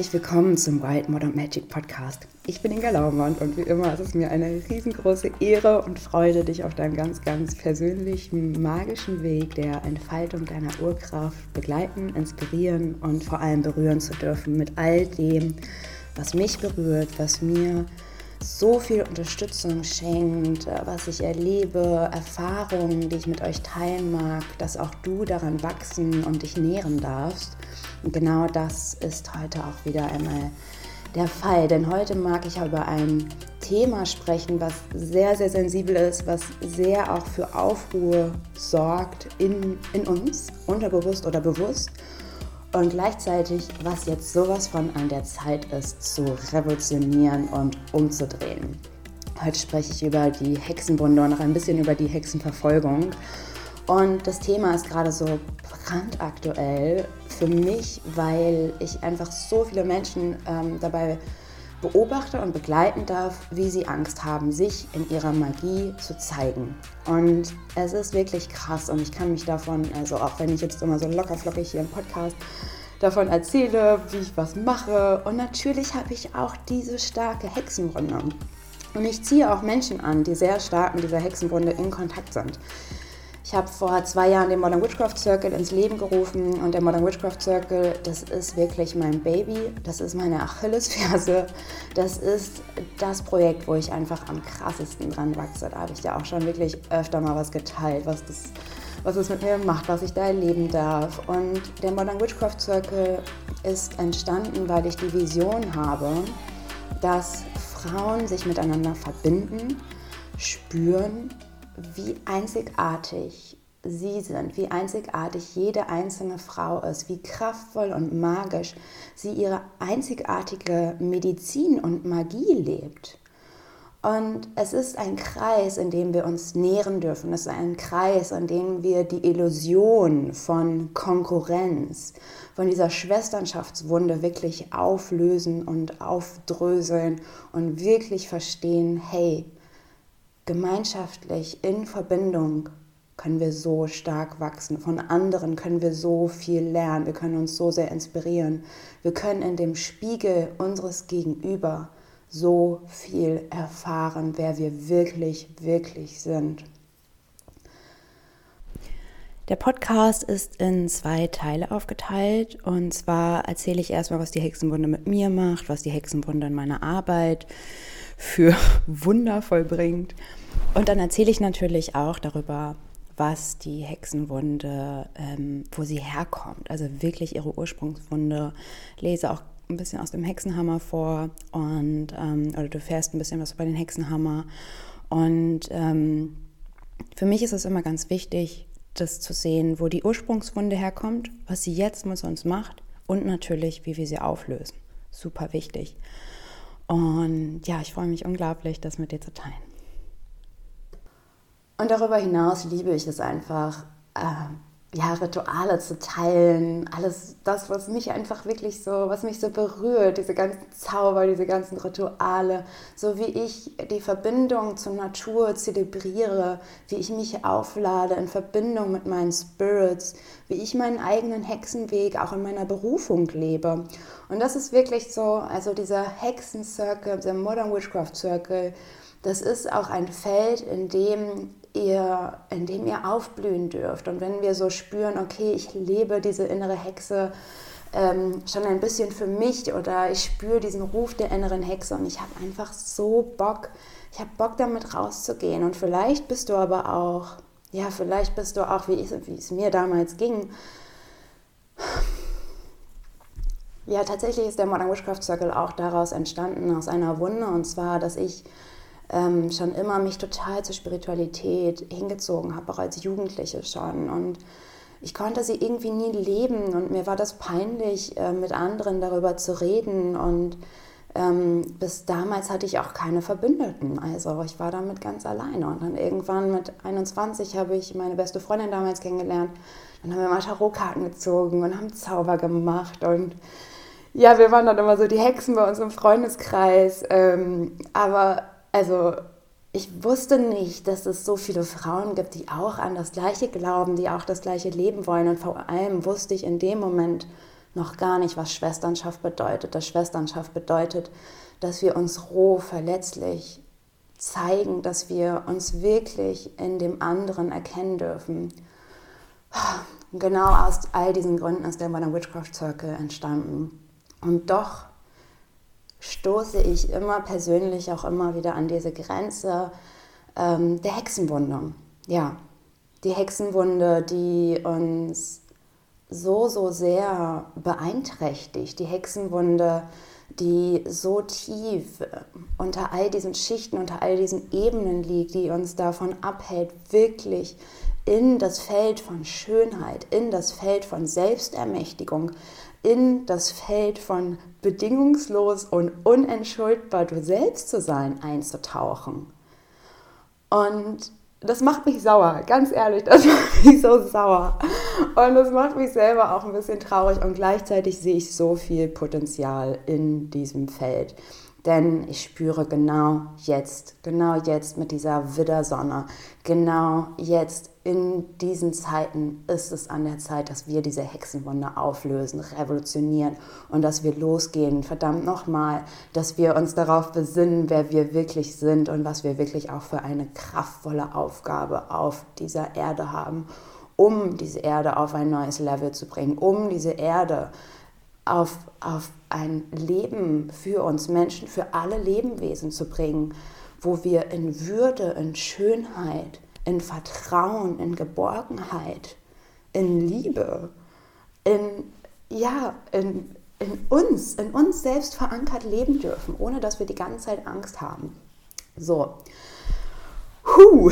herzlich willkommen zum Wild Modern Magic Podcast. Ich bin Inga Laumand und wie immer ist es mir eine riesengroße Ehre und Freude, dich auf deinem ganz, ganz persönlichen, magischen Weg der Entfaltung deiner Urkraft begleiten, inspirieren und vor allem berühren zu dürfen mit all dem, was mich berührt, was mir so viel Unterstützung schenkt, äh, was ich erlebe, Erfahrungen, die ich mit euch teilen mag, dass auch du daran wachsen und dich nähren darfst. Und genau das ist heute auch wieder einmal der Fall, denn heute mag ich über ein Thema sprechen, was sehr, sehr sensibel ist, was sehr auch für Aufruhr sorgt in, in uns, unterbewusst oder bewusst und gleichzeitig, was jetzt sowas von an der Zeit ist, zu revolutionieren und umzudrehen. Heute spreche ich über die Hexenbunde und noch ein bisschen über die Hexenverfolgung. Und das Thema ist gerade so brandaktuell für mich, weil ich einfach so viele Menschen ähm, dabei beobachte und begleiten darf, wie sie Angst haben, sich in ihrer Magie zu zeigen. Und es ist wirklich krass und ich kann mich davon, also auch wenn ich jetzt immer so lockerflockig hier im Podcast davon erzähle, wie ich was mache. Und natürlich habe ich auch diese starke Hexenwunde. Und ich ziehe auch Menschen an, die sehr stark mit dieser Hexenwunde in Kontakt sind. Ich habe vor zwei Jahren den Modern Witchcraft Circle ins Leben gerufen und der Modern Witchcraft Circle, das ist wirklich mein Baby, das ist meine Achillesferse, das ist das Projekt, wo ich einfach am krassesten dran wachse. Da habe ich ja auch schon wirklich öfter mal was geteilt, was das, was es mit mir macht, was ich da erleben darf. Und der Modern Witchcraft Circle ist entstanden, weil ich die Vision habe, dass Frauen sich miteinander verbinden, spüren wie einzigartig sie sind, wie einzigartig jede einzelne Frau ist, wie kraftvoll und magisch sie ihre einzigartige Medizin und Magie lebt. Und es ist ein Kreis, in dem wir uns nähren dürfen. Es ist ein Kreis, in dem wir die Illusion von Konkurrenz, von dieser Schwesternschaftswunde wirklich auflösen und aufdröseln und wirklich verstehen, hey, gemeinschaftlich in Verbindung können wir so stark wachsen. Von anderen können wir so viel lernen. Wir können uns so sehr inspirieren. Wir können in dem Spiegel unseres Gegenüber so viel erfahren, wer wir wirklich, wirklich sind. Der Podcast ist in zwei Teile aufgeteilt. Und zwar erzähle ich erstmal, was die Hexenwunde mit mir macht, was die Hexenwunde in meiner Arbeit für Wunder vollbringt. Und dann erzähle ich natürlich auch darüber, was die Hexenwunde, ähm, wo sie herkommt. Also wirklich ihre Ursprungswunde. Lese auch ein bisschen aus dem Hexenhammer vor und ähm, oder du fährst ein bisschen was über den Hexenhammer. Und ähm, für mich ist es immer ganz wichtig, das zu sehen, wo die Ursprungswunde herkommt, was sie jetzt mit uns macht und natürlich, wie wir sie auflösen. Super wichtig. Und ja, ich freue mich unglaublich, das mit dir zu teilen. Und darüber hinaus liebe ich es einfach, äh, ja, Rituale zu teilen, alles das, was mich einfach wirklich so, was mich so berührt, diese ganzen Zauber, diese ganzen Rituale, so wie ich die Verbindung zur Natur zelebriere, wie ich mich auflade in Verbindung mit meinen Spirits, wie ich meinen eigenen Hexenweg auch in meiner Berufung lebe. Und das ist wirklich so, also dieser Hexen-Circle, der Modern Witchcraft Circle, das ist auch ein Feld, in dem ihr, in dem ihr aufblühen dürft. Und wenn wir so spüren, okay, ich lebe diese innere Hexe ähm, schon ein bisschen für mich oder ich spüre diesen Ruf der inneren Hexe und ich habe einfach so Bock, ich habe Bock damit rauszugehen. Und vielleicht bist du aber auch, ja, vielleicht bist du auch, wie, ich, wie es mir damals ging, ja, tatsächlich ist der Modern Witchcraft Circle auch daraus entstanden, aus einer Wunde. Und zwar, dass ich ähm, schon immer mich total zur Spiritualität hingezogen habe, auch als Jugendliche schon. Und ich konnte sie irgendwie nie leben und mir war das peinlich, äh, mit anderen darüber zu reden. Und ähm, bis damals hatte ich auch keine Verbündeten. Also ich war damit ganz alleine. Und dann irgendwann mit 21 habe ich meine beste Freundin damals kennengelernt. Dann haben wir mal Tarotkarten gezogen und haben Zauber gemacht. Und ja, wir waren dann immer so die Hexen bei uns im Freundeskreis. Ähm, aber also ich wusste nicht, dass es so viele Frauen gibt, die auch an das Gleiche glauben, die auch das Gleiche leben wollen. Und vor allem wusste ich in dem Moment noch gar nicht, was Schwesternschaft bedeutet. Das Schwesternschaft bedeutet, dass wir uns roh, verletzlich zeigen, dass wir uns wirklich in dem anderen erkennen dürfen. Genau aus all diesen Gründen ist der Modern Witchcraft Circle entstanden. Und doch stoße ich immer persönlich auch immer wieder an diese Grenze ähm, der Hexenwunde. Ja, die Hexenwunde, die uns so, so sehr beeinträchtigt. Die Hexenwunde, die so tief unter all diesen Schichten, unter all diesen Ebenen liegt, die uns davon abhält, wirklich in das Feld von Schönheit, in das Feld von Selbstermächtigung, in das Feld von bedingungslos und unentschuldbar du selbst zu sein einzutauchen. Und das macht mich sauer, ganz ehrlich, das macht mich so sauer. Und das macht mich selber auch ein bisschen traurig und gleichzeitig sehe ich so viel Potenzial in diesem Feld. Denn ich spüre genau jetzt, genau jetzt mit dieser Widdersonne, genau jetzt in diesen Zeiten ist es an der Zeit, dass wir diese Hexenwunde auflösen, revolutionieren und dass wir losgehen, verdammt nochmal, dass wir uns darauf besinnen, wer wir wirklich sind und was wir wirklich auch für eine kraftvolle Aufgabe auf dieser Erde haben, um diese Erde auf ein neues Level zu bringen, um diese Erde auf, auf ein Leben für uns Menschen, für alle Lebewesen zu bringen, wo wir in Würde, in Schönheit, in Vertrauen, in Geborgenheit, in Liebe, in, ja, in, in uns, in uns selbst verankert leben dürfen, ohne dass wir die ganze Zeit Angst haben. So, Huh.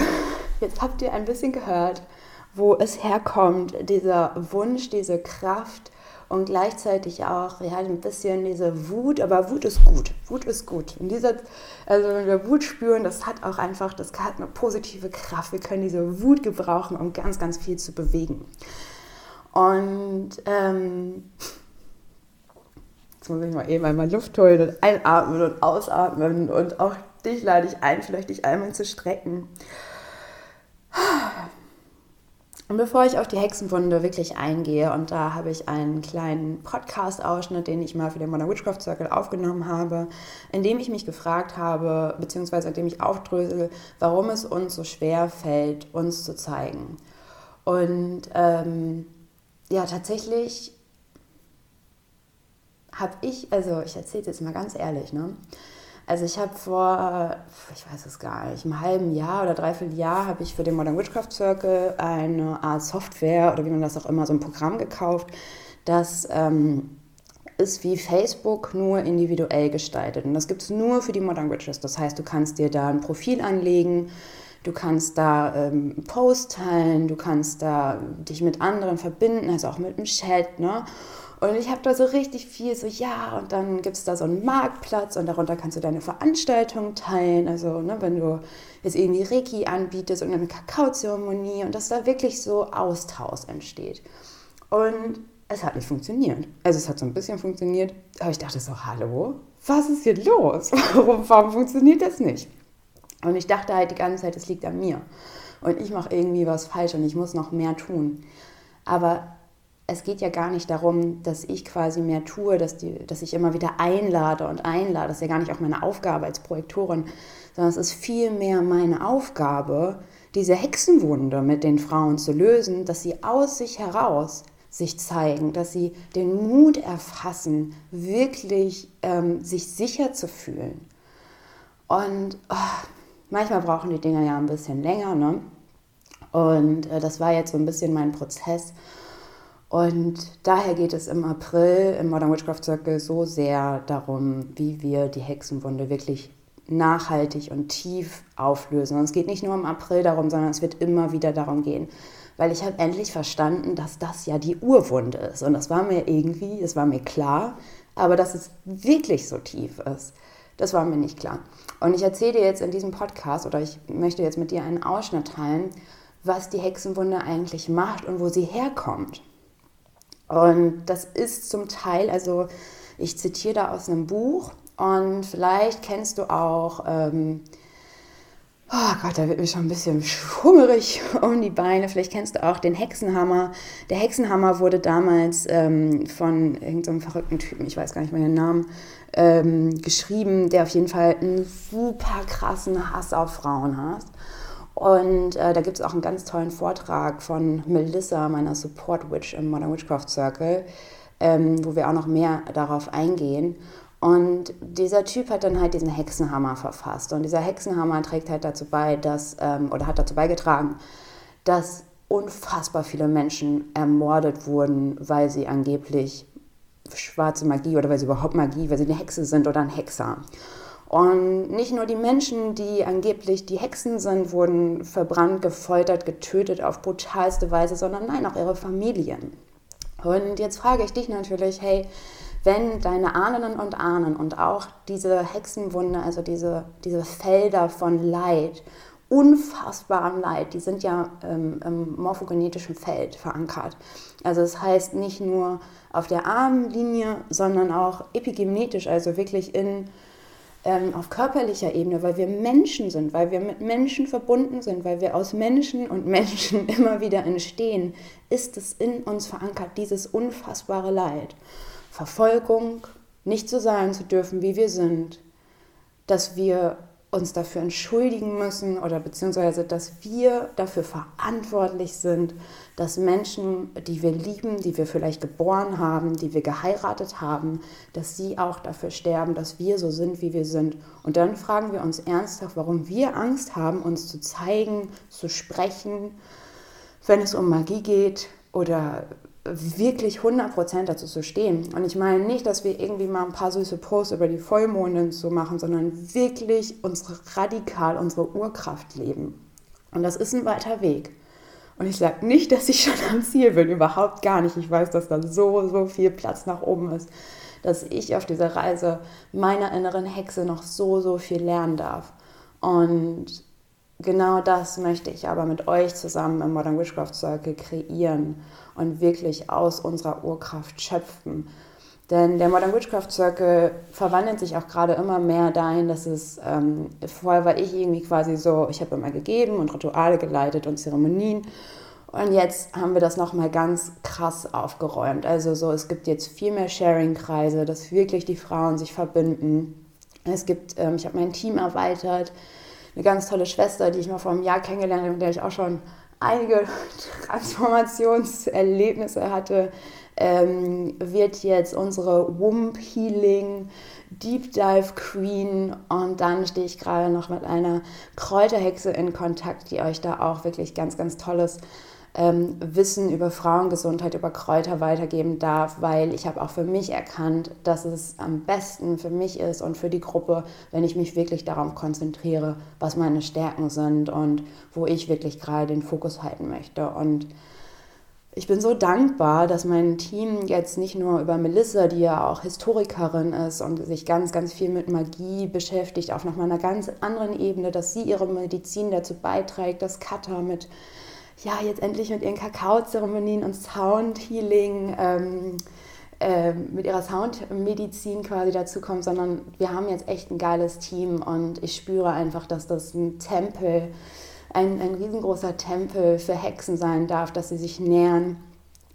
jetzt habt ihr ein bisschen gehört, wo es herkommt, dieser Wunsch, diese Kraft, und gleichzeitig auch ja, ein bisschen diese Wut, aber Wut ist gut. Wut ist gut. Und dieser, also wenn wir Wut spüren, das hat auch einfach, das hat eine positive Kraft. Wir können diese Wut gebrauchen, um ganz, ganz viel zu bewegen. Und ähm, jetzt muss ich mal eben einmal Luft holen und einatmen und ausatmen und auch dich lade ich ein, vielleicht dich einmal zu strecken. Und bevor ich auf die Hexenwunde wirklich eingehe, und da habe ich einen kleinen Podcast-Ausschnitt, den ich mal für den Modern Witchcraft Circle aufgenommen habe, in dem ich mich gefragt habe, beziehungsweise in dem ich aufdrösel, warum es uns so schwer fällt, uns zu zeigen. Und ähm, ja, tatsächlich habe ich, also ich erzähle es jetzt mal ganz ehrlich, ne? Also ich habe vor, ich weiß es gar nicht, einem halben Jahr oder dreiviertel Jahr habe ich für den Modern Witchcraft Circle eine Art Software oder wie man das auch immer, so ein Programm gekauft, das ähm, ist wie Facebook nur individuell gestaltet. Und das gibt es nur für die Modern Witches. Das heißt, du kannst dir da ein Profil anlegen, du kannst da ähm, Post teilen, du kannst da dich mit anderen verbinden, also auch mit dem Chat, ne? Und ich habe da so richtig viel, so ja, und dann gibt es da so einen Marktplatz und darunter kannst du deine Veranstaltungen teilen. Also, ne, wenn du jetzt irgendwie Reiki anbietest und eine Kakaozeremonie und dass da wirklich so Austausch entsteht. Und es hat nicht funktioniert. Also, es hat so ein bisschen funktioniert, aber ich dachte so, hallo, was ist hier los? Warum, warum funktioniert das nicht? Und ich dachte halt die ganze Zeit, es liegt an mir. Und ich mache irgendwie was falsch und ich muss noch mehr tun. Aber es geht ja gar nicht darum, dass ich quasi mehr tue, dass, die, dass ich immer wieder einlade und einlade. Das ist ja gar nicht auch meine Aufgabe als Projektorin, sondern es ist vielmehr meine Aufgabe, diese Hexenwunde mit den Frauen zu lösen, dass sie aus sich heraus sich zeigen, dass sie den Mut erfassen, wirklich ähm, sich sicher zu fühlen. Und oh, manchmal brauchen die Dinge ja ein bisschen länger. Ne? Und äh, das war jetzt so ein bisschen mein Prozess. Und daher geht es im April im Modern Witchcraft Circle so sehr darum, wie wir die Hexenwunde wirklich nachhaltig und tief auflösen. Und es geht nicht nur im April darum, sondern es wird immer wieder darum gehen. Weil ich habe endlich verstanden, dass das ja die Urwunde ist. Und das war mir irgendwie, das war mir klar, aber dass es wirklich so tief ist, das war mir nicht klar. Und ich erzähle dir jetzt in diesem Podcast oder ich möchte jetzt mit dir einen Ausschnitt teilen, was die Hexenwunde eigentlich macht und wo sie herkommt. Und das ist zum Teil, also ich zitiere da aus einem Buch und vielleicht kennst du auch ähm, Oh Gott, da wird mir schon ein bisschen schwummerig um die Beine. Vielleicht kennst du auch den Hexenhammer. Der Hexenhammer wurde damals ähm, von irgendeinem verrückten Typen, ich weiß gar nicht mehr den Namen, ähm, geschrieben, der auf jeden Fall einen super krassen Hass auf Frauen hat. Und äh, da gibt es auch einen ganz tollen Vortrag von Melissa, meiner Support Witch im Modern Witchcraft Circle, ähm, wo wir auch noch mehr darauf eingehen. Und dieser Typ hat dann halt diesen Hexenhammer verfasst. Und dieser Hexenhammer trägt halt dazu bei, dass, ähm, oder hat dazu beigetragen, dass unfassbar viele Menschen ermordet wurden, weil sie angeblich schwarze Magie oder weil sie überhaupt Magie, weil sie eine Hexe sind oder ein Hexer. Und nicht nur die Menschen, die angeblich die Hexen sind, wurden verbrannt, gefoltert, getötet auf brutalste Weise, sondern nein, auch ihre Familien. Und jetzt frage ich dich natürlich, hey, wenn deine Ahnen und Ahnen und auch diese Hexenwunde, also diese, diese Felder von Leid, unfassbarem Leid, die sind ja ähm, im morphogenetischen Feld verankert. Also das heißt nicht nur auf der Armlinie, sondern auch epigenetisch, also wirklich in, ähm, auf körperlicher Ebene, weil wir Menschen sind, weil wir mit Menschen verbunden sind, weil wir aus Menschen und Menschen immer wieder entstehen, ist es in uns verankert, dieses unfassbare Leid. Verfolgung, nicht so sein zu dürfen, wie wir sind, dass wir uns dafür entschuldigen müssen oder beziehungsweise, dass wir dafür verantwortlich sind, dass Menschen, die wir lieben, die wir vielleicht geboren haben, die wir geheiratet haben, dass sie auch dafür sterben, dass wir so sind, wie wir sind. Und dann fragen wir uns ernsthaft, warum wir Angst haben, uns zu zeigen, zu sprechen, wenn es um Magie geht oder wirklich 100% dazu zu stehen. Und ich meine nicht, dass wir irgendwie mal ein paar süße Posts über die Vollmonde so machen, sondern wirklich unsere radikal unsere Urkraft leben. Und das ist ein weiter Weg. Und ich sage nicht, dass ich schon am Ziel bin, überhaupt gar nicht. Ich weiß, dass da so, so viel Platz nach oben ist, dass ich auf dieser Reise meiner inneren Hexe noch so, so viel lernen darf. Und genau das möchte ich aber mit euch zusammen im Modern Witchcraft Circle kreieren und wirklich aus unserer Urkraft schöpfen. Denn der Modern Witchcraft Circle verwandelt sich auch gerade immer mehr dahin, dass es, ähm, vorher war ich irgendwie quasi so, ich habe immer gegeben und Rituale geleitet und Zeremonien. Und jetzt haben wir das nochmal ganz krass aufgeräumt. Also so, es gibt jetzt viel mehr Sharing-Kreise, dass wirklich die Frauen sich verbinden. Es gibt, ähm, ich habe mein Team erweitert eine ganz tolle Schwester, die ich mal vor einem Jahr kennengelernt habe, mit der ich auch schon einige Transformationserlebnisse hatte, ähm, wird jetzt unsere Womb Healing Deep Dive Queen und dann stehe ich gerade noch mit einer Kräuterhexe in Kontakt, die euch da auch wirklich ganz, ganz tolles ähm, Wissen über Frauengesundheit, über Kräuter weitergeben darf, weil ich habe auch für mich erkannt, dass es am besten für mich ist und für die Gruppe, wenn ich mich wirklich darauf konzentriere, was meine Stärken sind und wo ich wirklich gerade den Fokus halten möchte. Und ich bin so dankbar, dass mein Team jetzt nicht nur über Melissa, die ja auch Historikerin ist und sich ganz, ganz viel mit Magie beschäftigt, auf nochmal einer ganz anderen Ebene, dass sie ihre Medizin dazu beiträgt, dass Kata mit ja, jetzt endlich mit ihren Kakaozeremonien und Soundhealing, ähm, äh, mit ihrer Soundmedizin quasi dazukommt, sondern wir haben jetzt echt ein geiles Team und ich spüre einfach, dass das ein Tempel, ein, ein riesengroßer Tempel für Hexen sein darf, dass sie sich nähern.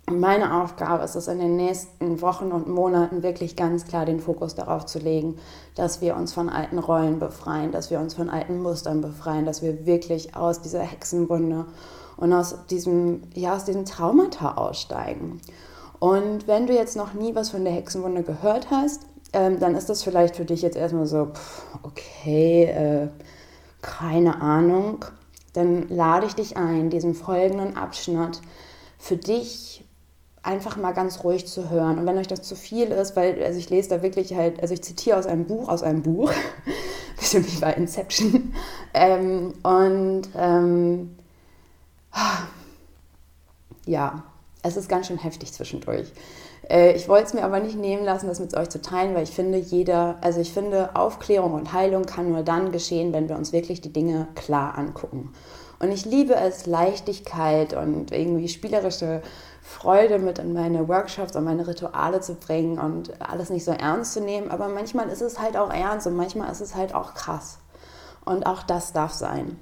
Und meine Aufgabe ist es in den nächsten Wochen und Monaten wirklich ganz klar den Fokus darauf zu legen, dass wir uns von alten Rollen befreien, dass wir uns von alten Mustern befreien, dass wir wirklich aus dieser Hexenwunde und aus diesem, ja, aus diesem Traumata aussteigen. Und wenn du jetzt noch nie was von der Hexenwunde gehört hast, ähm, dann ist das vielleicht für dich jetzt erstmal so, pff, okay, äh, keine Ahnung. Dann lade ich dich ein, diesen folgenden Abschnitt für dich einfach mal ganz ruhig zu hören. Und wenn euch das zu viel ist, weil also ich lese da wirklich halt, also ich zitiere aus einem Buch, aus einem Buch, bisschen wie bei Inception. Ähm, und ähm, ja, es ist ganz schön heftig zwischendurch. Äh, ich wollte es mir aber nicht nehmen lassen, das mit euch zu teilen, weil ich finde, jeder, also ich finde, Aufklärung und Heilung kann nur dann geschehen, wenn wir uns wirklich die Dinge klar angucken. Und ich liebe es, Leichtigkeit und irgendwie spielerische Freude mit in meine Workshops und meine Rituale zu bringen und alles nicht so ernst zu nehmen. Aber manchmal ist es halt auch ernst und manchmal ist es halt auch krass. Und auch das darf sein.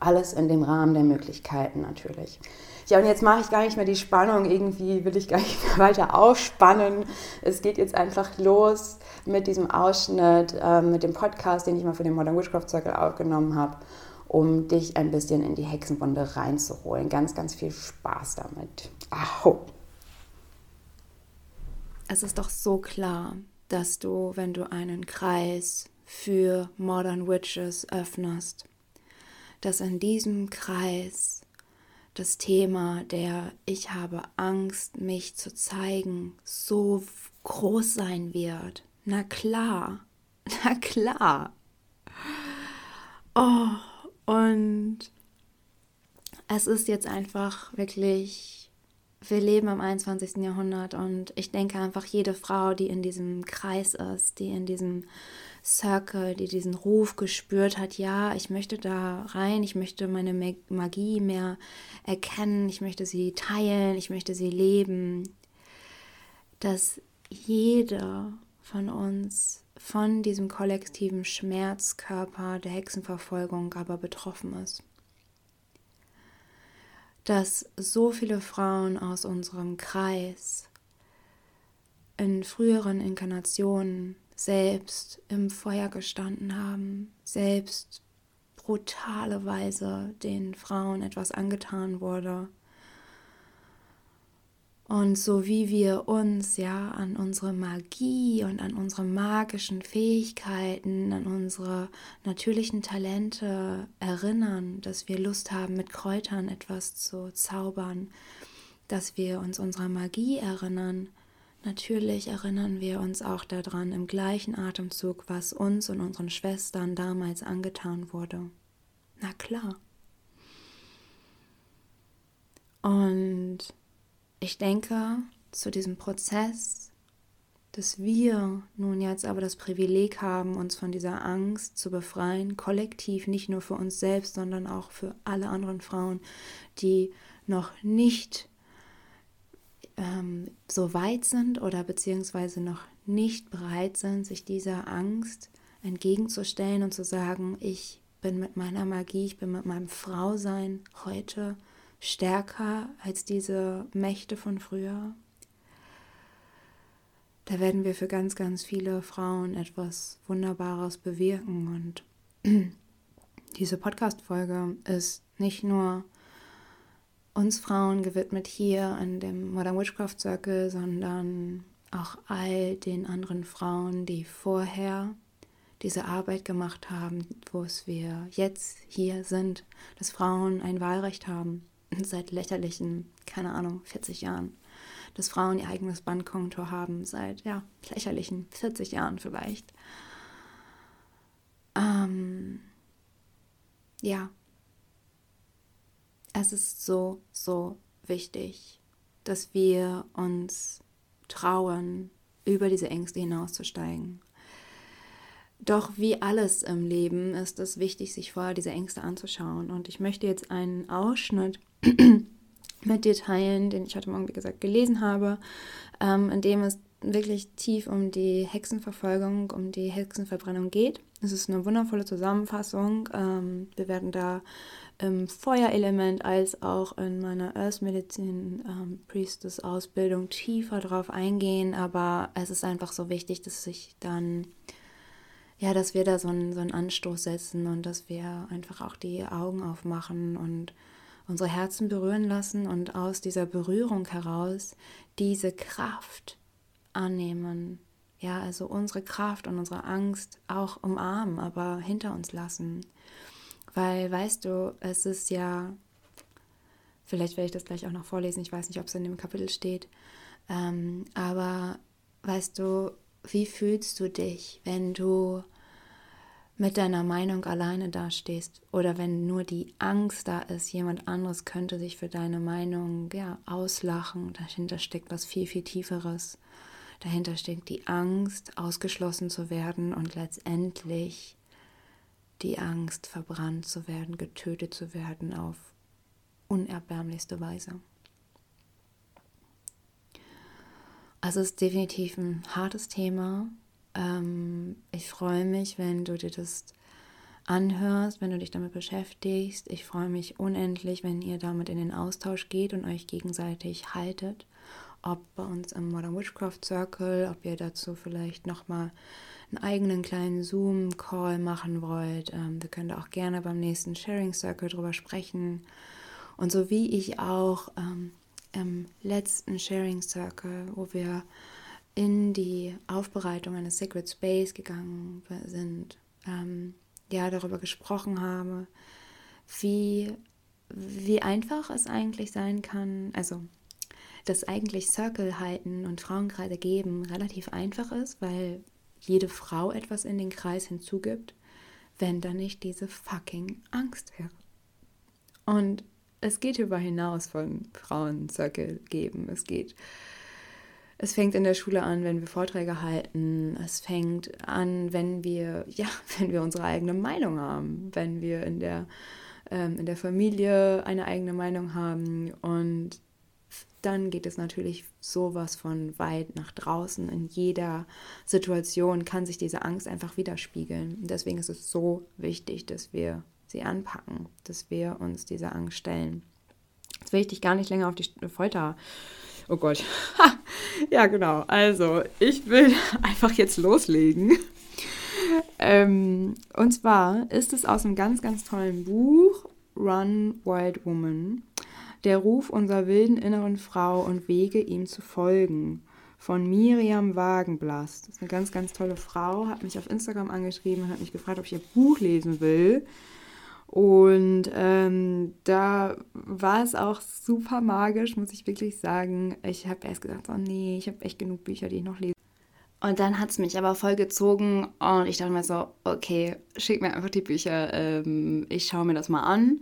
Alles in dem Rahmen der Möglichkeiten natürlich. Ja, und jetzt mache ich gar nicht mehr die Spannung, irgendwie will ich gar nicht mehr weiter ausspannen. Es geht jetzt einfach los mit diesem Ausschnitt, äh, mit dem Podcast, den ich mal für den Modern Witchcraft Circle aufgenommen habe, um dich ein bisschen in die Hexenwunde reinzuholen. Ganz, ganz viel Spaß damit. Aho. Es ist doch so klar, dass du, wenn du einen Kreis für Modern Witches öffnest, dass in diesem Kreis das Thema der Ich habe Angst, mich zu zeigen, so groß sein wird. Na klar, na klar. Oh, und es ist jetzt einfach wirklich, wir leben im 21. Jahrhundert und ich denke einfach, jede Frau, die in diesem Kreis ist, die in diesem Circle, die diesen Ruf gespürt hat, ja, ich möchte da rein, ich möchte meine Magie mehr erkennen, ich möchte sie teilen, ich möchte sie leben, dass jeder von uns von diesem kollektiven Schmerzkörper der Hexenverfolgung aber betroffen ist. Dass so viele Frauen aus unserem Kreis in früheren Inkarnationen selbst im Feuer gestanden haben, selbst brutale Weise den Frauen etwas angetan wurde. Und so wie wir uns ja an unsere Magie und an unsere magischen Fähigkeiten, an unsere natürlichen Talente erinnern, dass wir Lust haben, mit Kräutern etwas zu zaubern, dass wir uns unserer Magie erinnern, Natürlich erinnern wir uns auch daran im gleichen Atemzug, was uns und unseren Schwestern damals angetan wurde. Na klar. Und ich denke, zu diesem Prozess, dass wir nun jetzt aber das Privileg haben, uns von dieser Angst zu befreien, kollektiv, nicht nur für uns selbst, sondern auch für alle anderen Frauen, die noch nicht ähm, so weit sind oder beziehungsweise noch nicht bereit sind, sich dieser Angst entgegenzustellen und zu sagen, ich bin mit meiner Magie, ich bin mit meinem Frausein heute stärker als diese Mächte von früher. Da werden wir für ganz, ganz viele Frauen etwas Wunderbares bewirken. Und diese Podcast-Folge ist nicht nur uns Frauen gewidmet hier an dem Modern Witchcraft Circle, sondern auch all den anderen Frauen, die vorher diese Arbeit gemacht haben, wo es wir jetzt hier sind, dass Frauen ein Wahlrecht haben, seit lächerlichen, keine Ahnung, 40 Jahren. Dass Frauen ihr eigenes Bankkonto haben, seit, ja, lächerlichen 40 Jahren vielleicht. Ähm, ja, es ist so, so wichtig, dass wir uns trauen, über diese Ängste hinauszusteigen. Doch wie alles im Leben ist es wichtig, sich vorher diese Ängste anzuschauen. Und ich möchte jetzt einen Ausschnitt mit dir teilen, den ich heute Morgen, wie gesagt, gelesen habe, ähm, in dem es wirklich tief um die Hexenverfolgung, um die Hexenverbrennung geht. Es ist eine wundervolle Zusammenfassung. Ähm, wir werden da im Feuerelement als auch in meiner Earth Medicine ähm, Priestess Ausbildung tiefer drauf eingehen, aber es ist einfach so wichtig, dass ich dann ja, dass wir da so einen, so einen Anstoß setzen und dass wir einfach auch die Augen aufmachen und unsere Herzen berühren lassen und aus dieser Berührung heraus diese Kraft annehmen. Ja, also unsere Kraft und unsere Angst auch umarmen, aber hinter uns lassen. Weil, weißt du, es ist ja, vielleicht werde ich das gleich auch noch vorlesen, ich weiß nicht, ob es in dem Kapitel steht, ähm, aber weißt du, wie fühlst du dich, wenn du mit deiner Meinung alleine dastehst oder wenn nur die Angst da ist, jemand anderes könnte sich für deine Meinung ja auslachen, dahinter steckt was viel viel tieferes. Dahinter steckt die Angst, ausgeschlossen zu werden und letztendlich die Angst, verbrannt zu werden, getötet zu werden auf unerbärmlichste Weise. Also es ist definitiv ein hartes Thema. Ähm, ich freue mich, wenn du dir das anhörst, wenn du dich damit beschäftigst. Ich freue mich unendlich, wenn ihr damit in den Austausch geht und euch gegenseitig haltet. Ob bei uns im Modern Witchcraft Circle, ob ihr dazu vielleicht nochmal einen eigenen kleinen Zoom-Call machen wollt. Ähm, wir können da auch gerne beim nächsten Sharing Circle drüber sprechen. Und so wie ich auch ähm, im letzten Sharing Circle, wo wir in die Aufbereitung eines Sacred Space gegangen sind, ähm, ja, darüber gesprochen habe, wie, wie einfach es eigentlich sein kann, also dass eigentlich Circle halten und Frauenkreise geben relativ einfach ist, weil jede Frau etwas in den Kreis hinzugibt, wenn da nicht diese fucking Angst wäre. Und es geht über hinaus von Frauen Circle geben. Es geht es fängt in der Schule an, wenn wir Vorträge halten. Es fängt an, wenn wir, ja, wenn wir unsere eigene Meinung haben, wenn wir in der, ähm, in der Familie eine eigene Meinung haben. Und dann geht es natürlich sowas von weit nach draußen. In jeder Situation kann sich diese Angst einfach widerspiegeln. Deswegen ist es so wichtig, dass wir sie anpacken, dass wir uns dieser Angst stellen. Jetzt will ich dich gar nicht länger auf die Folter Oh Gott. Ha. Ja, genau. Also, ich will einfach jetzt loslegen. Ähm, und zwar ist es aus einem ganz, ganz tollen Buch Run Wild Woman. Der Ruf unserer wilden inneren Frau und Wege, ihm zu folgen. Von Miriam Wagenblast. Das ist eine ganz, ganz tolle Frau. Hat mich auf Instagram angeschrieben und hat mich gefragt, ob ich ihr Buch lesen will. Und ähm, da war es auch super magisch, muss ich wirklich sagen. Ich habe erst gesagt, oh nee, ich habe echt genug Bücher, die ich noch lese. Und dann hat es mich aber voll gezogen und ich dachte mir so, okay, schick mir einfach die Bücher, ähm, ich schaue mir das mal an.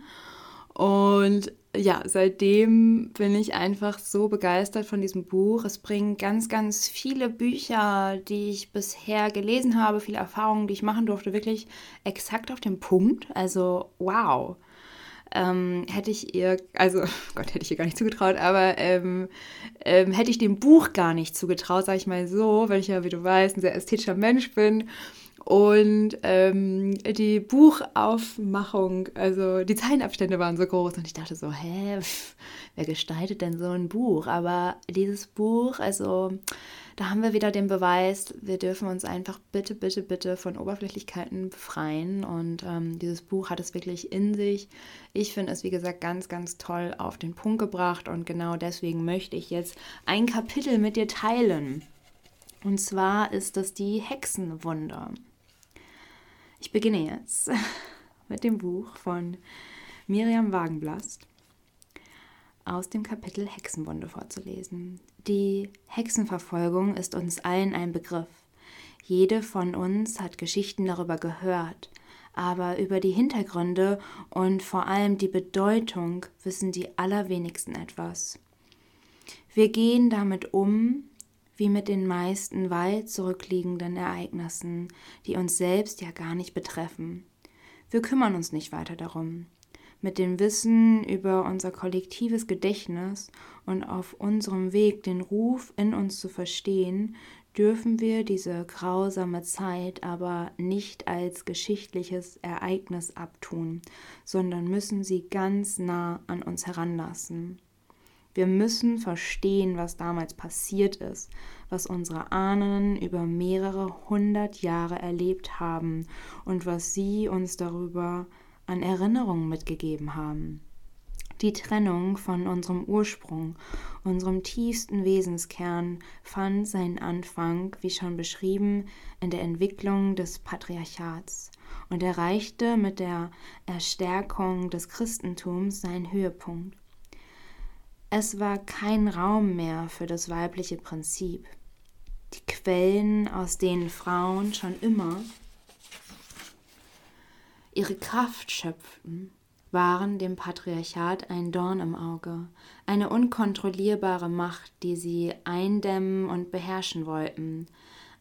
Und ja, seitdem bin ich einfach so begeistert von diesem Buch. Es bringt ganz, ganz viele Bücher, die ich bisher gelesen habe, viele Erfahrungen, die ich machen durfte, wirklich exakt auf den Punkt. Also, wow. Ähm, hätte ich ihr, also Gott, hätte ich ihr gar nicht zugetraut, aber ähm, ähm, hätte ich dem Buch gar nicht zugetraut, sage ich mal so, weil ich ja, wie du weißt, ein sehr ästhetischer Mensch bin und ähm, die Buchaufmachung, also die Zeilenabstände waren so groß und ich dachte so, hä, wer gestaltet denn so ein Buch? Aber dieses Buch, also da haben wir wieder den Beweis, wir dürfen uns einfach bitte, bitte, bitte von Oberflächlichkeiten befreien. Und ähm, dieses Buch hat es wirklich in sich. Ich finde es, wie gesagt, ganz, ganz toll auf den Punkt gebracht und genau deswegen möchte ich jetzt ein Kapitel mit dir teilen. Und zwar ist das die Hexenwunder. Ich beginne jetzt mit dem Buch von Miriam Wagenblast aus dem Kapitel Hexenwunde vorzulesen. Die Hexenverfolgung ist uns allen ein Begriff. Jede von uns hat Geschichten darüber gehört, aber über die Hintergründe und vor allem die Bedeutung wissen die allerwenigsten etwas. Wir gehen damit um, wie mit den meisten weit zurückliegenden Ereignissen, die uns selbst ja gar nicht betreffen. Wir kümmern uns nicht weiter darum. Mit dem Wissen über unser kollektives Gedächtnis und auf unserem Weg den Ruf in uns zu verstehen, dürfen wir diese grausame Zeit aber nicht als geschichtliches Ereignis abtun, sondern müssen sie ganz nah an uns heranlassen. Wir müssen verstehen, was damals passiert ist, was unsere Ahnen über mehrere hundert Jahre erlebt haben und was sie uns darüber an Erinnerungen mitgegeben haben. Die Trennung von unserem Ursprung, unserem tiefsten Wesenskern, fand seinen Anfang, wie schon beschrieben, in der Entwicklung des Patriarchats und erreichte mit der Erstärkung des Christentums seinen Höhepunkt. Es war kein Raum mehr für das weibliche Prinzip. Die Quellen, aus denen Frauen schon immer ihre Kraft schöpften, waren dem Patriarchat ein Dorn im Auge, eine unkontrollierbare Macht, die sie eindämmen und beherrschen wollten.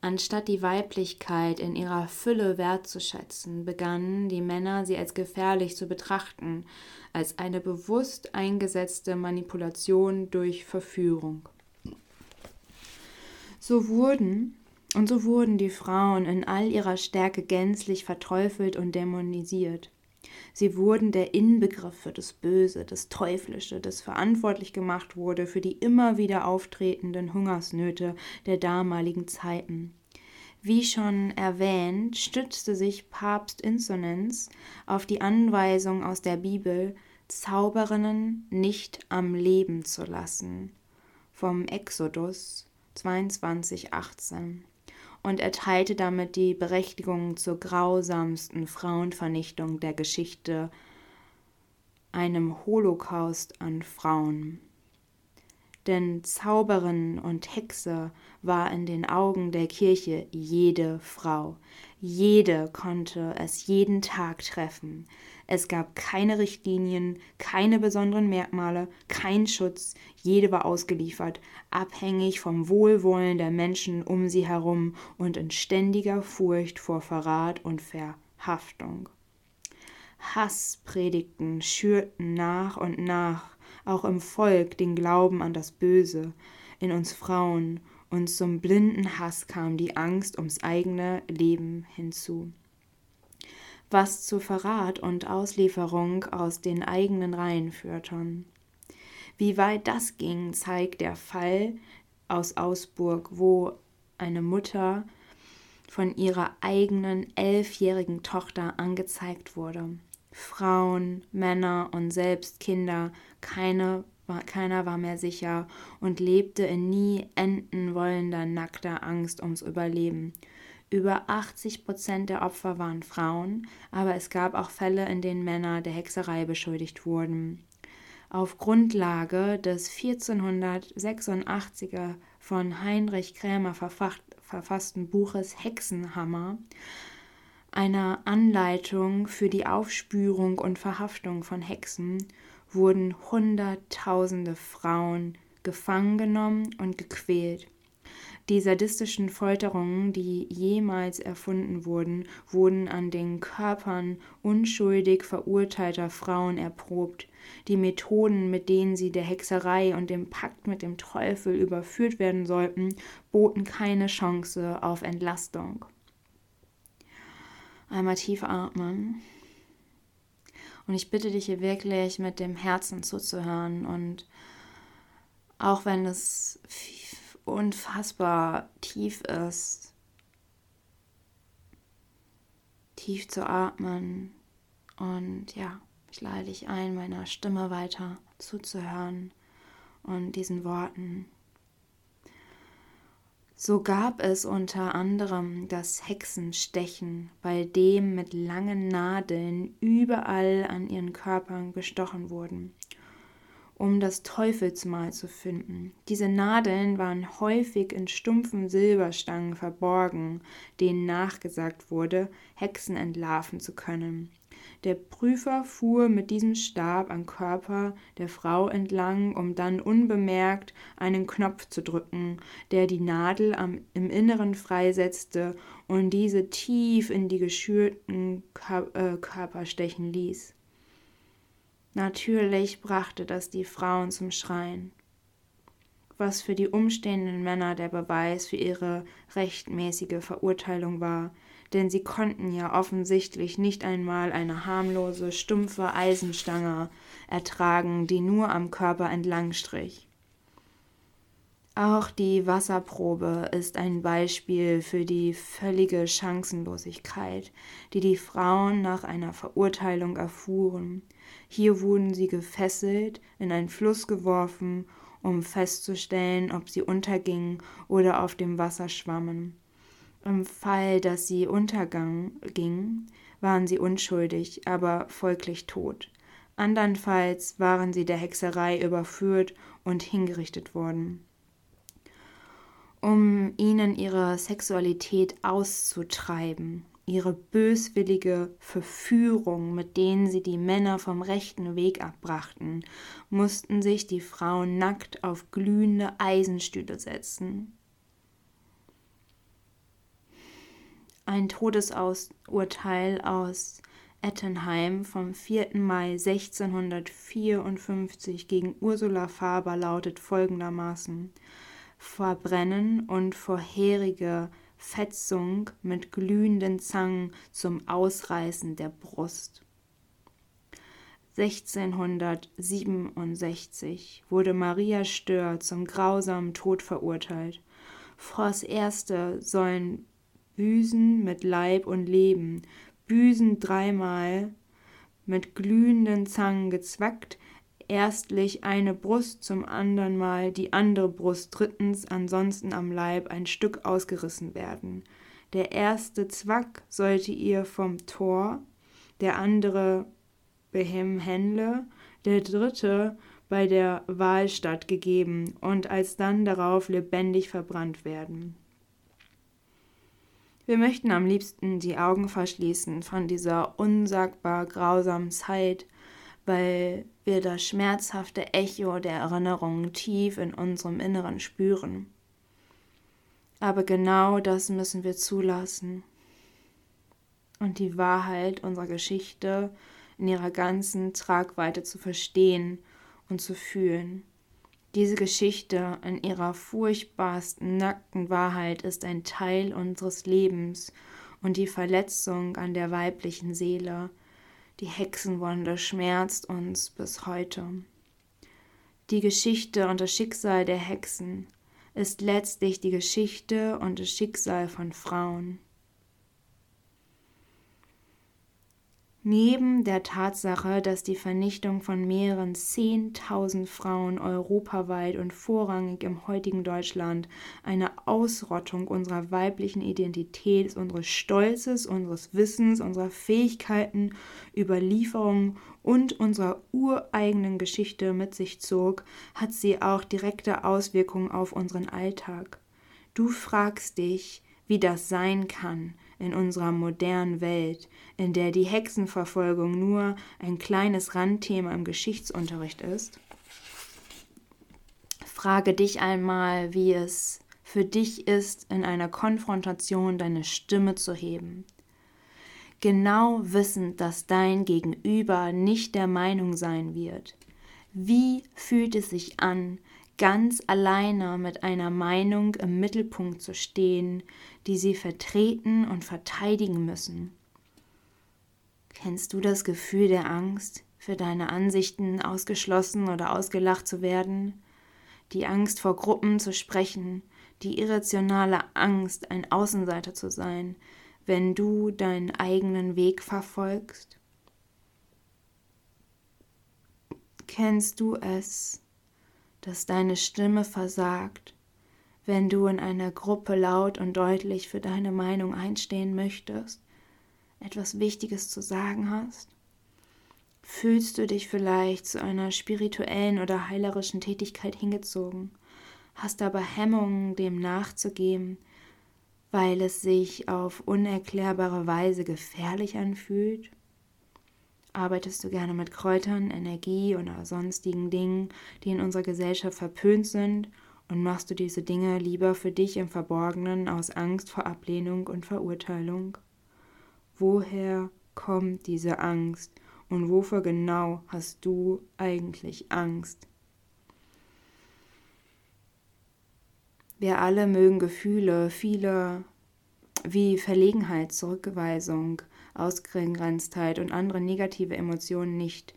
Anstatt die Weiblichkeit in ihrer Fülle wertzuschätzen, begannen die Männer sie als gefährlich zu betrachten, als eine bewusst eingesetzte Manipulation durch Verführung. So wurden Und so wurden die Frauen in all ihrer Stärke gänzlich verteufelt und dämonisiert. Sie wurden der Inbegriff für das Böse, das Teuflische, das verantwortlich gemacht wurde für die immer wieder auftretenden Hungersnöte der damaligen Zeiten. Wie schon erwähnt, stützte sich Papst Insolens auf die Anweisung aus der Bibel, Zauberinnen nicht am Leben zu lassen, vom Exodus 22,18 und erteilte damit die Berechtigung zur grausamsten Frauenvernichtung der Geschichte, einem Holocaust an Frauen. Denn Zauberin und Hexe war in den Augen der Kirche jede Frau. Jede konnte es jeden Tag treffen. Es gab keine Richtlinien, keine besonderen Merkmale, kein Schutz, jede war ausgeliefert, abhängig vom Wohlwollen der Menschen um sie herum und in ständiger Furcht vor Verrat und Verhaftung. Hasspredigten schürten nach und nach auch im Volk den Glauben an das Böse, in uns Frauen, und zum blinden Hass kam die Angst ums eigene Leben hinzu was zu Verrat und Auslieferung aus den eigenen Reihen führten. Wie weit das ging, zeigt der Fall aus Augsburg, wo eine Mutter von ihrer eigenen elfjährigen Tochter angezeigt wurde. Frauen, Männer und selbst Kinder, keine, keiner war mehr sicher und lebte in nie enden wollender nackter Angst ums Überleben. Über 80 Prozent der Opfer waren Frauen, aber es gab auch Fälle, in denen Männer der Hexerei beschuldigt wurden. Auf Grundlage des 1486er von Heinrich Krämer verfassten Buches Hexenhammer, einer Anleitung für die Aufspürung und Verhaftung von Hexen, wurden Hunderttausende Frauen gefangen genommen und gequält. Die sadistischen Folterungen, die jemals erfunden wurden, wurden an den Körpern unschuldig verurteilter Frauen erprobt. Die Methoden, mit denen sie der Hexerei und dem Pakt mit dem Teufel überführt werden sollten, boten keine Chance auf Entlastung. Einmal tief atmen. Und ich bitte dich hier wirklich mit dem Herzen zuzuhören und auch wenn es unfassbar tief ist. Tief zu atmen und ja, ich lade dich ein, meiner Stimme weiter zuzuhören und diesen Worten. So gab es unter anderem das Hexenstechen, bei dem mit langen Nadeln überall an ihren Körpern gestochen wurden um das Teufelsmal zu finden. Diese Nadeln waren häufig in stumpfen Silberstangen verborgen, denen nachgesagt wurde, Hexen entlarven zu können. Der Prüfer fuhr mit diesem Stab am Körper der Frau entlang, um dann unbemerkt einen Knopf zu drücken, der die Nadel am, im Inneren freisetzte und diese tief in die geschürten äh, Körper stechen ließ. Natürlich brachte das die Frauen zum Schreien, was für die umstehenden Männer der Beweis für ihre rechtmäßige Verurteilung war, denn sie konnten ja offensichtlich nicht einmal eine harmlose, stumpfe Eisenstange ertragen, die nur am Körper entlang strich. Auch die Wasserprobe ist ein Beispiel für die völlige Chancenlosigkeit, die die Frauen nach einer Verurteilung erfuhren, hier wurden sie gefesselt, in einen Fluss geworfen, um festzustellen, ob sie untergingen oder auf dem Wasser schwammen. Im Fall, dass sie untergingen, waren sie unschuldig, aber folglich tot. Andernfalls waren sie der Hexerei überführt und hingerichtet worden. Um ihnen ihre Sexualität auszutreiben, ihre böswillige Verführung, mit denen sie die Männer vom rechten Weg abbrachten, mussten sich die Frauen nackt auf glühende Eisenstühle setzen. Ein Todesurteil aus Ettenheim vom 4. Mai 1654 gegen Ursula Faber lautet folgendermaßen Verbrennen und vorherige Fetzung mit glühenden Zangen zum Ausreißen der Brust. 1667 wurde Maria Stör zum grausamen Tod verurteilt. Voss Erste sollen büßen mit Leib und Leben, büßen dreimal mit glühenden Zangen gezwackt, erstlich eine Brust, zum andern Mal die andere Brust, drittens ansonsten am Leib ein Stück ausgerissen werden. Der erste Zwack sollte ihr vom Tor, der andere behem Händle, der dritte bei der Wahlstatt gegeben und alsdann darauf lebendig verbrannt werden. Wir möchten am liebsten die Augen verschließen von dieser unsagbar grausamen Zeit, weil wir das schmerzhafte Echo der Erinnerungen tief in unserem Inneren spüren. Aber genau das müssen wir zulassen und die Wahrheit unserer Geschichte in ihrer ganzen Tragweite zu verstehen und zu fühlen. Diese Geschichte in ihrer furchtbarsten, nackten Wahrheit ist ein Teil unseres Lebens und die Verletzung an der weiblichen Seele, die Hexenwunde schmerzt uns bis heute. Die Geschichte und das Schicksal der Hexen ist letztlich die Geschichte und das Schicksal von Frauen. Neben der Tatsache, dass die Vernichtung von mehreren Zehntausend Frauen europaweit und vorrangig im heutigen Deutschland eine Ausrottung unserer weiblichen Identität, unseres Stolzes, unseres Wissens, unserer Fähigkeiten, Überlieferung und unserer ureigenen Geschichte mit sich zog, hat sie auch direkte Auswirkungen auf unseren Alltag. Du fragst dich, wie das sein kann, in unserer modernen Welt, in der die Hexenverfolgung nur ein kleines Randthema im Geschichtsunterricht ist? Frage dich einmal, wie es für dich ist, in einer Konfrontation deine Stimme zu heben. Genau wissend, dass dein Gegenüber nicht der Meinung sein wird. Wie fühlt es sich an, ganz alleine mit einer Meinung im Mittelpunkt zu stehen, die sie vertreten und verteidigen müssen. Kennst du das Gefühl der Angst, für deine Ansichten ausgeschlossen oder ausgelacht zu werden? Die Angst vor Gruppen zu sprechen, die irrationale Angst, ein Außenseiter zu sein, wenn du deinen eigenen Weg verfolgst? Kennst du es, dass deine Stimme versagt, wenn du in einer Gruppe laut und deutlich für deine Meinung einstehen möchtest, etwas Wichtiges zu sagen hast? Fühlst du dich vielleicht zu einer spirituellen oder heilerischen Tätigkeit hingezogen, hast aber Hemmungen, dem nachzugeben, weil es sich auf unerklärbare Weise gefährlich anfühlt? Arbeitest du gerne mit Kräutern, Energie oder sonstigen Dingen, die in unserer Gesellschaft verpönt sind? Und machst du diese Dinge lieber für dich im Verborgenen aus Angst vor Ablehnung und Verurteilung? Woher kommt diese Angst und wofür genau hast du eigentlich Angst? Wir alle mögen Gefühle, viele wie Verlegenheit, Zurückweisung, Ausgegrenztheit und andere negative Emotionen nicht.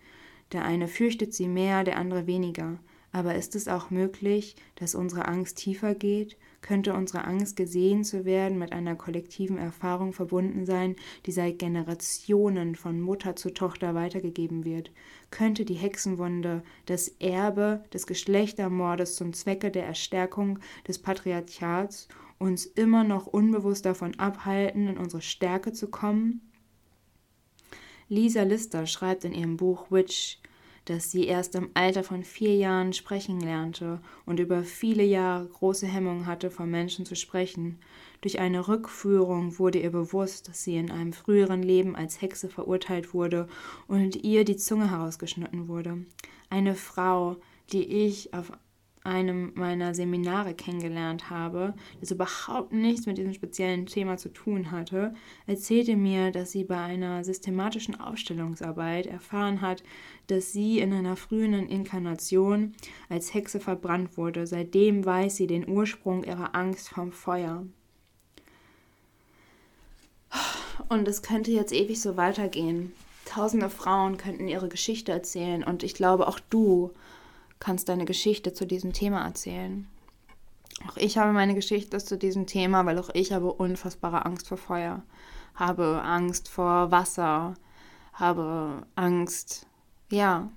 Der eine fürchtet sie mehr, der andere weniger. Aber ist es auch möglich, dass unsere Angst tiefer geht? Könnte unsere Angst, gesehen zu werden, mit einer kollektiven Erfahrung verbunden sein, die seit Generationen von Mutter zu Tochter weitergegeben wird? Könnte die Hexenwunde, das Erbe des Geschlechtermordes zum Zwecke der Erstärkung des Patriarchats uns immer noch unbewusst davon abhalten, in unsere Stärke zu kommen? Lisa Lister schreibt in ihrem Buch Witch, dass sie erst im Alter von vier Jahren sprechen lernte und über viele Jahre große Hemmung hatte, vor Menschen zu sprechen. Durch eine Rückführung wurde ihr bewusst, dass sie in einem früheren Leben als Hexe verurteilt wurde und ihr die Zunge herausgeschnitten wurde. Eine Frau, die ich auf einem meiner Seminare kennengelernt habe, das überhaupt nichts mit diesem speziellen Thema zu tun hatte, erzählte mir, dass sie bei einer systematischen Aufstellungsarbeit erfahren hat, dass sie in einer frühen Inkarnation als Hexe verbrannt wurde. Seitdem weiß sie den Ursprung ihrer Angst vom Feuer. Und es könnte jetzt ewig so weitergehen. Tausende Frauen könnten ihre Geschichte erzählen und ich glaube, auch du kannst deine Geschichte zu diesem Thema erzählen. Auch ich habe meine Geschichte zu diesem Thema, weil auch ich habe unfassbare Angst vor Feuer, habe Angst vor Wasser, habe Angst, ja,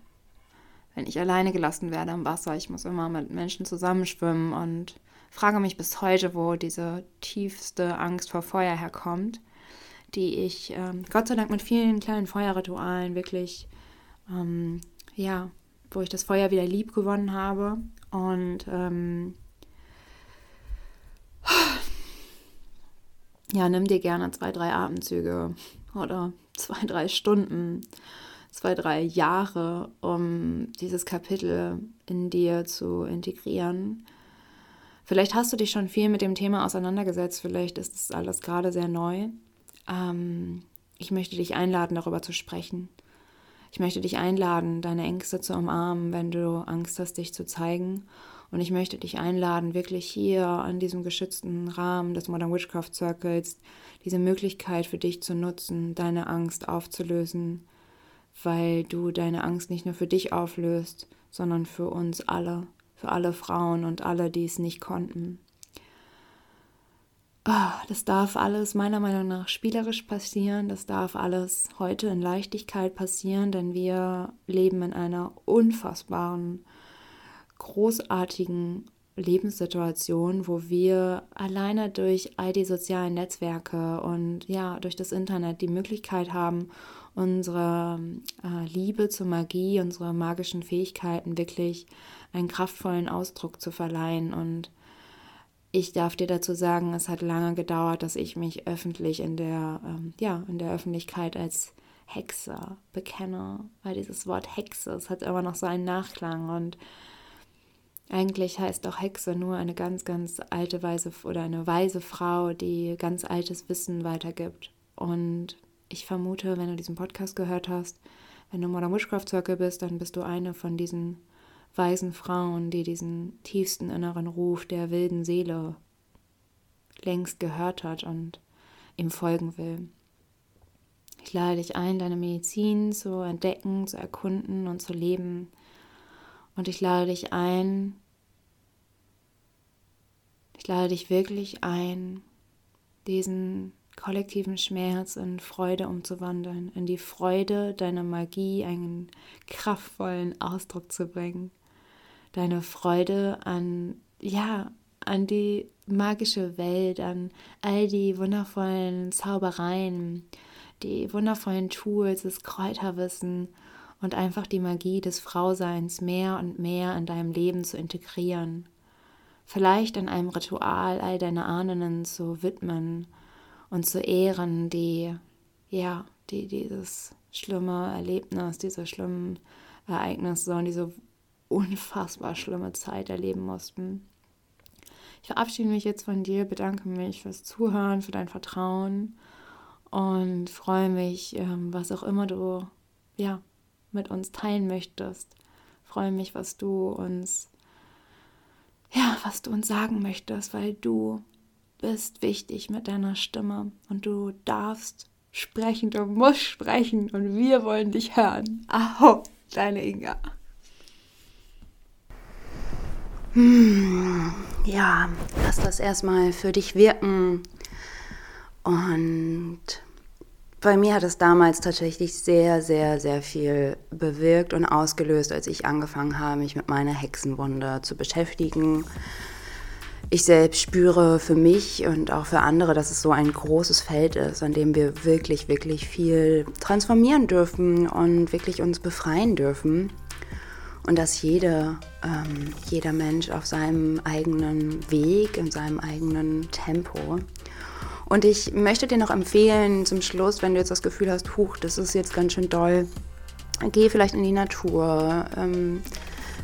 wenn ich alleine gelassen werde am Wasser. Ich muss immer mit Menschen zusammenschwimmen und frage mich bis heute, wo diese tiefste Angst vor Feuer herkommt, die ich ähm, Gott sei Dank mit vielen kleinen Feuerritualen wirklich, ähm, ja, wo ich das Feuer wieder lieb gewonnen habe und ähm, ja, nimm dir gerne zwei, drei Atemzüge oder zwei, drei Stunden, zwei, drei Jahre, um dieses Kapitel in dir zu integrieren. Vielleicht hast du dich schon viel mit dem Thema auseinandergesetzt, vielleicht ist es alles gerade sehr neu. Ähm, ich möchte dich einladen, darüber zu sprechen. Ich möchte dich einladen, deine Ängste zu umarmen, wenn du Angst hast, dich zu zeigen und ich möchte dich einladen, wirklich hier an diesem geschützten Rahmen des Modern Witchcraft Circles diese Möglichkeit für dich zu nutzen, deine Angst aufzulösen, weil du deine Angst nicht nur für dich auflöst, sondern für uns alle, für alle Frauen und alle, die es nicht konnten. Ah, das darf alles meiner Meinung nach spielerisch passieren, das darf alles heute in Leichtigkeit passieren, denn wir leben in einer unfassbaren großartigen Lebenssituation, wo wir alleine durch all die sozialen Netzwerke und ja, durch das Internet die Möglichkeit haben, unsere äh, Liebe zur Magie, unsere magischen Fähigkeiten wirklich einen kraftvollen Ausdruck zu verleihen. Und ich darf dir dazu sagen, es hat lange gedauert, dass ich mich öffentlich in der, ähm, ja, in der Öffentlichkeit als Hexe bekenne, weil dieses Wort Hexe, es hat immer noch so einen Nachklang und eigentlich heißt auch Hexe nur eine ganz, ganz alte weise oder eine weise Frau, die ganz altes Wissen weitergibt. Und ich vermute, wenn du diesen Podcast gehört hast, wenn du Modern Witchcraft Circle bist, dann bist du eine von diesen weisen Frauen, die diesen tiefsten inneren Ruf der wilden Seele längst gehört hat und ihm folgen will. Ich lade dich ein, deine Medizin zu entdecken, zu erkunden und zu leben und ich lade dich ein, ich lade dich wirklich ein, diesen kollektiven Schmerz in Freude umzuwandeln, in die Freude deiner Magie einen kraftvollen Ausdruck zu bringen. Deine Freude an, ja, an die magische Welt, an all die wundervollen Zaubereien, die wundervollen Tools, das Kräuterwissen und einfach die Magie des Frauseins mehr und mehr in deinem Leben zu integrieren. Vielleicht in einem Ritual all deine Ahnen zu widmen und zu ehren, die, ja, die dieses schlimme Erlebnis, diese schlimmen Ereignisse und diese unfassbar schlimme Zeit erleben mussten. Ich verabschiede mich jetzt von dir, bedanke mich fürs Zuhören, für dein Vertrauen und freue mich, ähm, was auch immer du ja, mit uns teilen möchtest. Freue mich, was du uns, ja, was du uns sagen möchtest, weil du bist wichtig mit deiner Stimme und du darfst sprechen, du musst sprechen und wir wollen dich hören. Aho, deine Inga. Hm, ja, lass das erstmal für dich wirken und bei mir hat es damals tatsächlich sehr, sehr, sehr viel bewirkt und ausgelöst, als ich angefangen habe, mich mit meiner Hexenwunde zu beschäftigen. Ich selbst spüre für mich und auch für andere, dass es so ein großes Feld ist, an dem wir wirklich, wirklich viel transformieren dürfen und wirklich uns befreien dürfen. Und dass jede, ähm, jeder Mensch auf seinem eigenen Weg, in seinem eigenen Tempo und ich möchte dir noch empfehlen, zum Schluss, wenn du jetzt das Gefühl hast, huch, das ist jetzt ganz schön doll, geh vielleicht in die Natur. Ähm,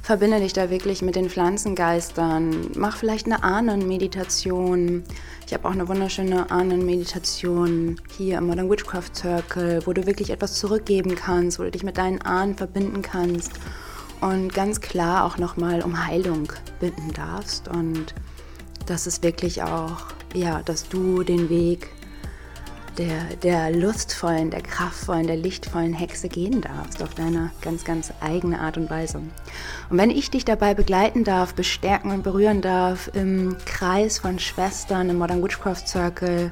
verbinde dich da wirklich mit den Pflanzengeistern. Mach vielleicht eine Ahnenmeditation. Ich habe auch eine wunderschöne Ahnenmeditation hier im Modern Witchcraft Circle, wo du wirklich etwas zurückgeben kannst, wo du dich mit deinen Ahnen verbinden kannst und ganz klar auch nochmal um Heilung bitten darfst. Und das ist wirklich auch ja, dass du den Weg der, der lustvollen, der kraftvollen, der lichtvollen Hexe gehen darfst, auf deine ganz, ganz eigene Art und Weise. Und wenn ich dich dabei begleiten darf, bestärken und berühren darf im Kreis von Schwestern im Modern Witchcraft Circle,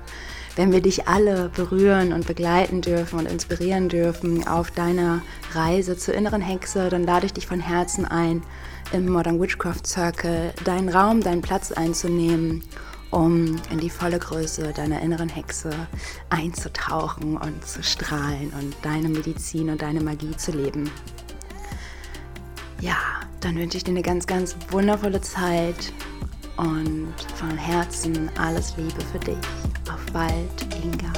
wenn wir dich alle berühren und begleiten dürfen und inspirieren dürfen auf deiner Reise zur inneren Hexe, dann lade ich dich von Herzen ein, im Modern Witchcraft Circle deinen Raum, deinen Platz einzunehmen, um in die volle Größe deiner inneren Hexe einzutauchen und zu strahlen und deine Medizin und deine Magie zu leben. Ja, dann wünsche ich dir eine ganz, ganz wundervolle Zeit und von Herzen alles Liebe für dich. Auf bald, Inga.